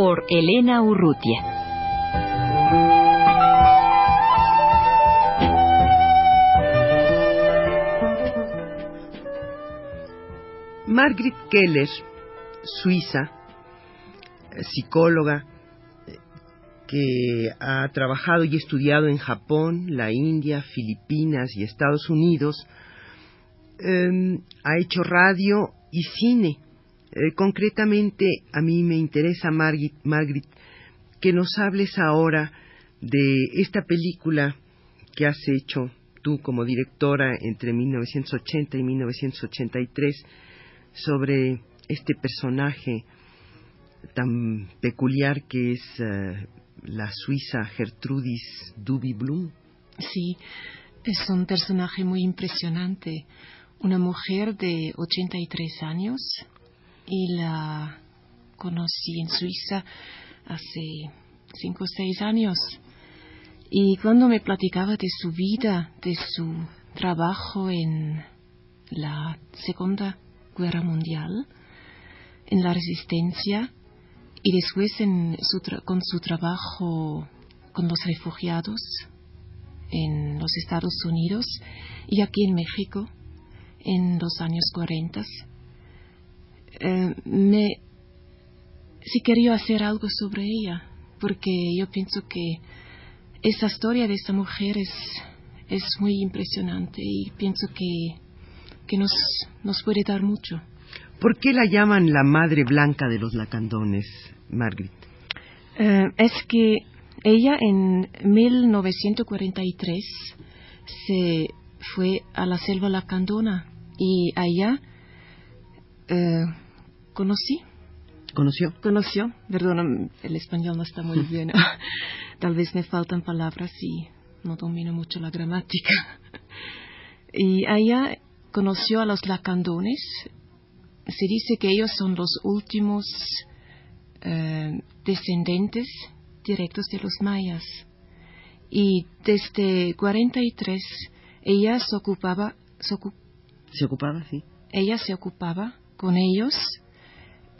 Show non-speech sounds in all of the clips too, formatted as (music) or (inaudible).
Por Elena Urrutia. Margrit Keller, suiza, psicóloga, que ha trabajado y estudiado en Japón, la India, Filipinas y Estados Unidos, em, ha hecho radio y cine. Eh, concretamente, a mí me interesa, Margit, que nos hables ahora de esta película que has hecho tú como directora entre 1980 y 1983 sobre este personaje tan peculiar que es eh, la suiza Gertrudis Duby Blum. Sí, es un personaje muy impresionante. Una mujer de 83 años y la conocí en Suiza hace 5 o 6 años. Y cuando me platicaba de su vida, de su trabajo en la Segunda Guerra Mundial, en la resistencia, y después con su trabajo con los refugiados en los Estados Unidos y aquí en México en los años 40, eh, me sí quería hacer algo sobre ella porque yo pienso que esa historia de esta mujer es, es muy impresionante y pienso que, que nos, nos puede dar mucho. ¿Por qué la llaman la madre blanca de los lacandones, Margaret? Eh, es que ella en 1943 se fue a la selva lacandona y allá eh, conocí. ¿Conoció? Conoció. Perdón, el español no está muy (laughs) bien. Tal vez me faltan palabras y no domino mucho la gramática. y allá conoció a los lacandones se dice que ellos son los últimos eh, descendientes directos de los mayas. Y desde 43 ella se ocupaba, se, ocupaba, sí. Ella se ocupaba con ellos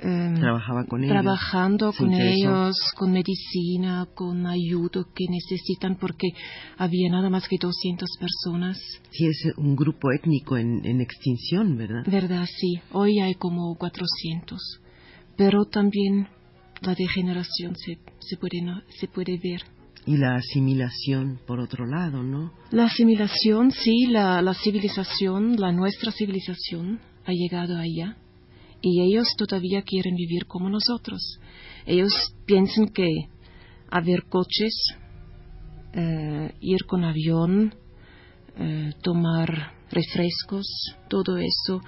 Em, Trabajaba con ellos. Trabajando con ellos, con medicina, con ayuda que necesitan, porque había nada más que 200 personas. Sí, es un grupo étnico en, en extinción, ¿verdad? Verdad, sí. Hoy hay como 400. Pero también la degeneración se, se, puede, se puede ver. Y la asimilación, por otro lado, ¿no? La asimilación, sí, la, la civilización, la nuestra civilización ha llegado allá y ellos todavía quieren vivir como nosotros. Ellos piensan que haber coches, eh, ir con avión, eh, tomar refrescos, todo eso,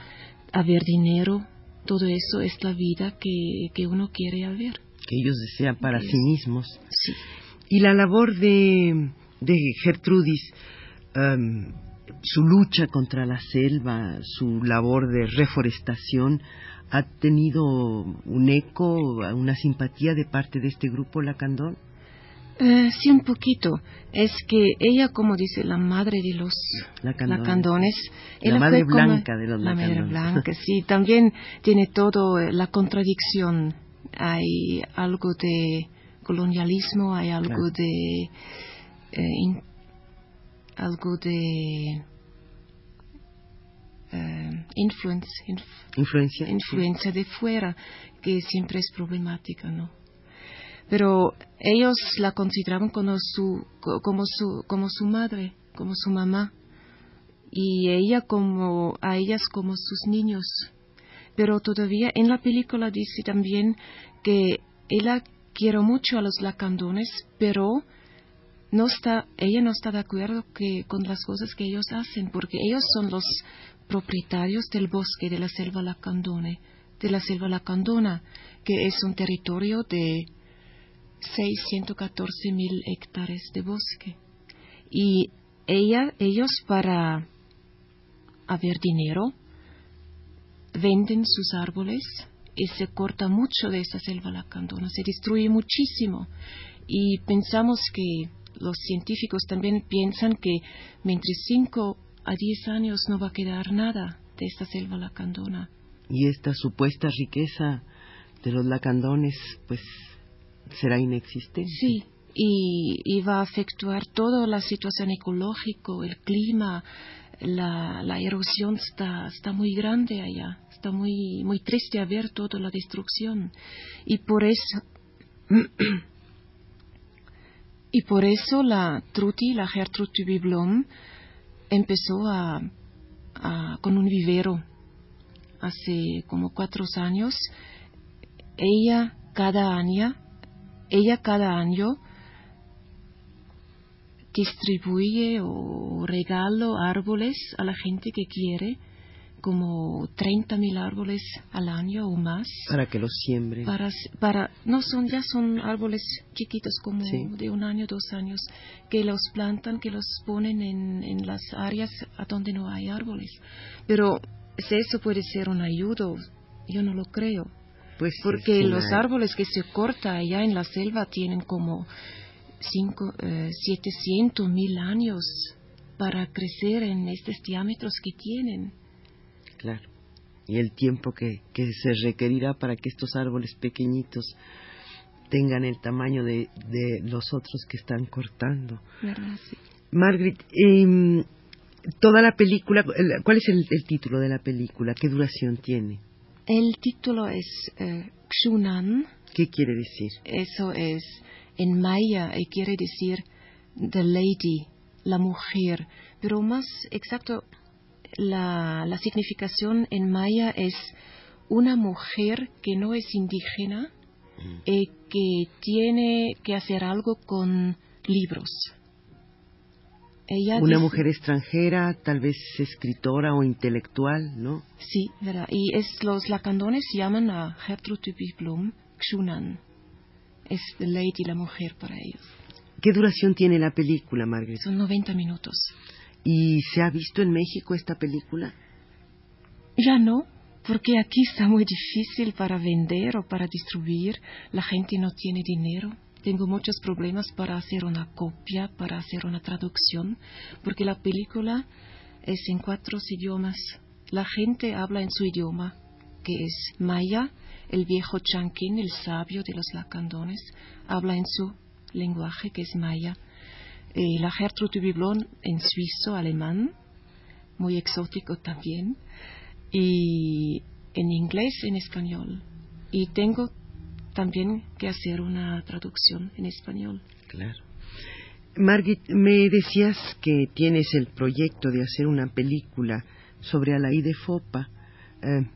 haber dinero, todo eso es la vida que, que uno quiere haber. Que ellos desean para sí mismos. Sí. Y la labor de, de Gertrudis, em, su lucha contra la selva, su labor de reforestación, ha tenido un eco, una simpatía de parte de este grupo Lacandón? Eh, sí, un poquito. Es que ella, como dice, la madre de los lacandones. la madre blanca de los la lacandones. La madre blanca, (laughs) sí. También tiene todo eh, la contradicción. Hay algo de colonialismo, hay algo de... Eh, algo de eh, influencia, influencia de fuera, que siempre es problemática, ¿no? Pero ellos la consideraban como su, como su, como su madre, como su mamá, y ella como, a ellas como sus niños. Pero todavía en la película dice también que ella quiere mucho a los lacandones, pero no está, ella no está de acuerdo que, con las cosas que ellos hacen, porque ellos son los propietarios del bosque de la selva lacandone, de la selva lacandona, que es un territorio de 614 mil hectáreas de bosque. Y ella, ellos para haber dinero, venden sus árboles y se corta mucho de esa selva lacandona, se destruye muchísimo. Y pensamos que los científicos también piensan que mientras 5 a 10 años no va a quedar nada de esta selva lacandona. Y esta supuesta riqueza de los lacandones, pues, será inexistente. Sí, y, va a afectar toda la situación ecológica, el clima, la, la, erosión está, está muy grande allá, está muy, muy triste a ver toda la destrucción. Y por eso (clears throat) Y por eso la Truti, la Gertrude Tubiblom, empezó a, con un vivero hace como cuatro años. Ella cada año, ella cada año distribuye o regalo árboles a la gente que quiere como 30 mil árboles al año o más. Para que los siembren. Para, para, no son, ya son árboles chiquitos como de un año, dos años, que los plantan, que los ponen en, en las áreas a donde no hay árboles. Pero si eso puede ser un ayudo, yo no lo creo. Pues Porque los árboles que se cortan allá en la selva tienen como cinco, eh, 700 mil años para crecer en estos diámetros que tienen. Claro. Y el tiempo que, que se requerirá para que estos árboles pequeñitos tengan el tamaño de, de los otros que están cortando. Margaret, eh, toda la película, ¿cuál es el, título de la película? ¿Qué duración tiene? El título es eh, Xunan. ¿Qué quiere decir? Eso es en maya quiere decir the lady, la mujer, pero más exacto la, significación en maya es una mujer que no es indígena y que tiene que hacer algo con libros. una mujer extranjera, tal vez escritora o intelectual, ¿no? Sí, ¿verdad? Y es, los lacandones llaman a Gertrude Blum Xunan. Es the lady, la mujer para ellos. ¿Qué duración tiene la película, Margaret? Son 90 minutos. ¿Y se ha visto en México esta película? Ya no, porque aquí está muy difícil para vender o para distribuir. La gente no tiene dinero. Tengo muchos problemas para hacer una copia, para hacer una traducción, porque la película es en cuatro idiomas. La gente habla en su idioma, que es maya. El viejo chanquín, el sabio de los lacandones, habla en su lenguaje, que es maya y la Gertrude Biblon en suizo, alemán, muy exótico también, y en inglés, en español. Y tengo también que hacer una traducción en español. Claro. Margit, me decías que tienes el proyecto de hacer una película sobre Alaí de Fopa. Eh,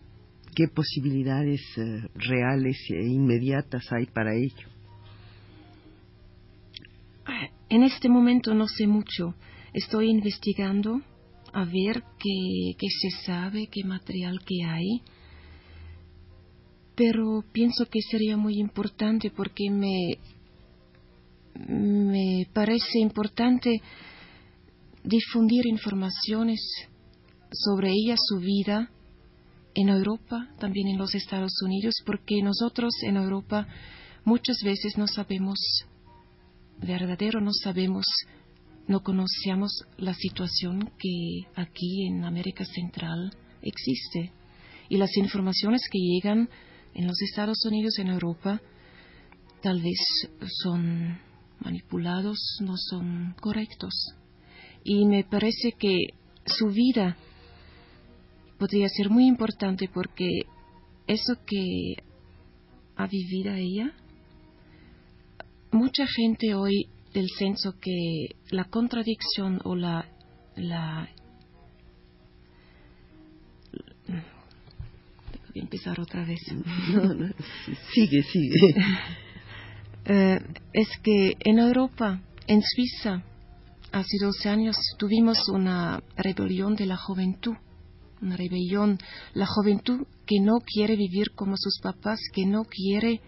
¿Qué posibilidades eh, reales e inmediatas hay para ello? En este momento no sé mucho. Estoy investigando a ver qué, se sabe, qué material que hay. Pero pienso que sería muy importante porque me, me parece importante difundir informaciones sobre ella, su vida, en Europa, también en los Estados Unidos, porque nosotros en Europa muchas veces no sabemos verdadero no sabemos, no conocemos la situación que aquí en América Central existe. Y las informaciones que llegan en los Estados Unidos, en Europa, tal vez son manipulados, no son correctos. Y me parece que su vida podría ser muy importante porque eso que ha vivido ella mucha gente hoy del censo que la contradicción o la, la tengo que empezar otra vez. (laughs) sigue, sigue. (laughs) Eh, es que en Europa En Suiza, hace 12 años, tuvimos una rebelión de la juventud, rebelión, la juventud que no quiere vivir como sus papás, que no quiere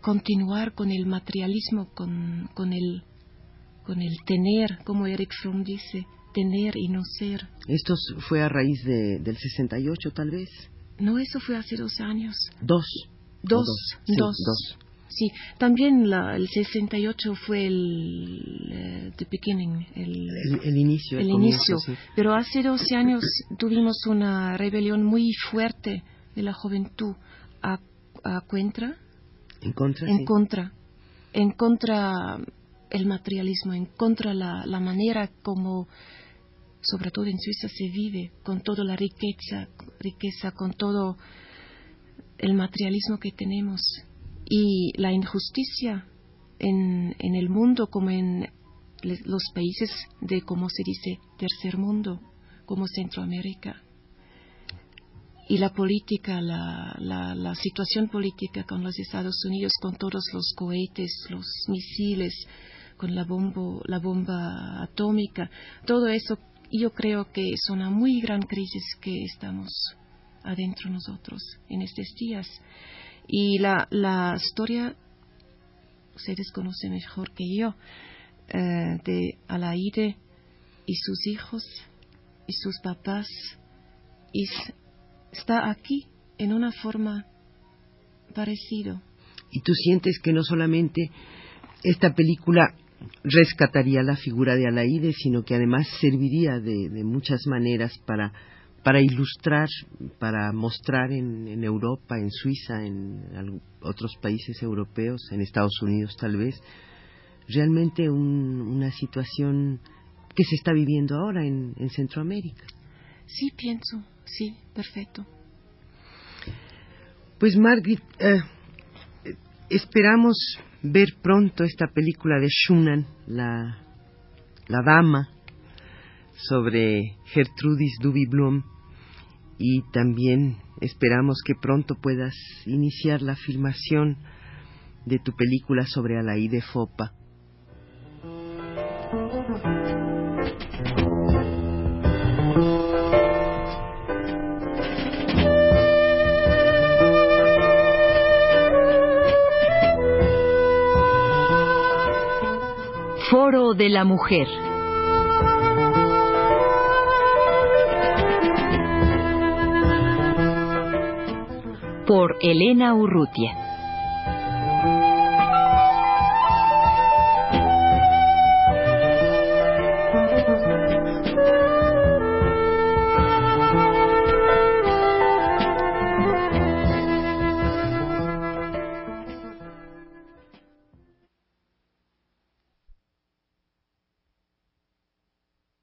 continuar con el materialismo, con, con, el, con el tener, como Eric Fromm dice, tener y no ser. ¿Esto fue a raíz de, del 68 tal vez? No, eso fue hace dos años. Dos. Dos, dos. dos. Sí, también la, el 68 fue el uh, the beginning, el, el, inicio. El, inicio. Pero hace 12 años tuvimos una rebelión muy fuerte de la juventud a, a contra. En contra. En sí. contra. En contra el materialismo, en contra la, la manera como, sobre todo en Suiza, se vive, con toda la riqueza, riqueza, con todo el materialismo que tenemos y la injusticia en, en el mundo como en los países de, como se dice, tercer mundo, como Centroamérica. Y la política, la, la, la, situación política con los Estados Unidos, con todos los cohetes, los misiles, con la, bombo, la bomba atómica, todo eso yo creo que es una muy gran crisis que estamos adentro nosotros en estos días. Y la, la historia, ustedes conocen mejor que yo, eh, de Alaide y sus hijos y sus papás, y está aquí en una forma parecida. ¿Y tú sientes que no solamente esta película rescataría la figura de Alaide, sino que además serviría de, de muchas maneras para para ilustrar, para mostrar en, en, Europa, en Suiza, en otros países europeos, en Estados Unidos tal vez, realmente un, una situación que se está viviendo ahora en, en Centroamérica. Sí, pienso, sí, perfecto. Pues Margaret, eh, esperamos ver pronto esta película de Schumann, la, la dama, sobre Gertrudis Duby Blum y también esperamos que pronto puedas iniciar la filmación de tu película sobre Alaí Fopa. Foro de la Mujer. Por Elena Urrutia.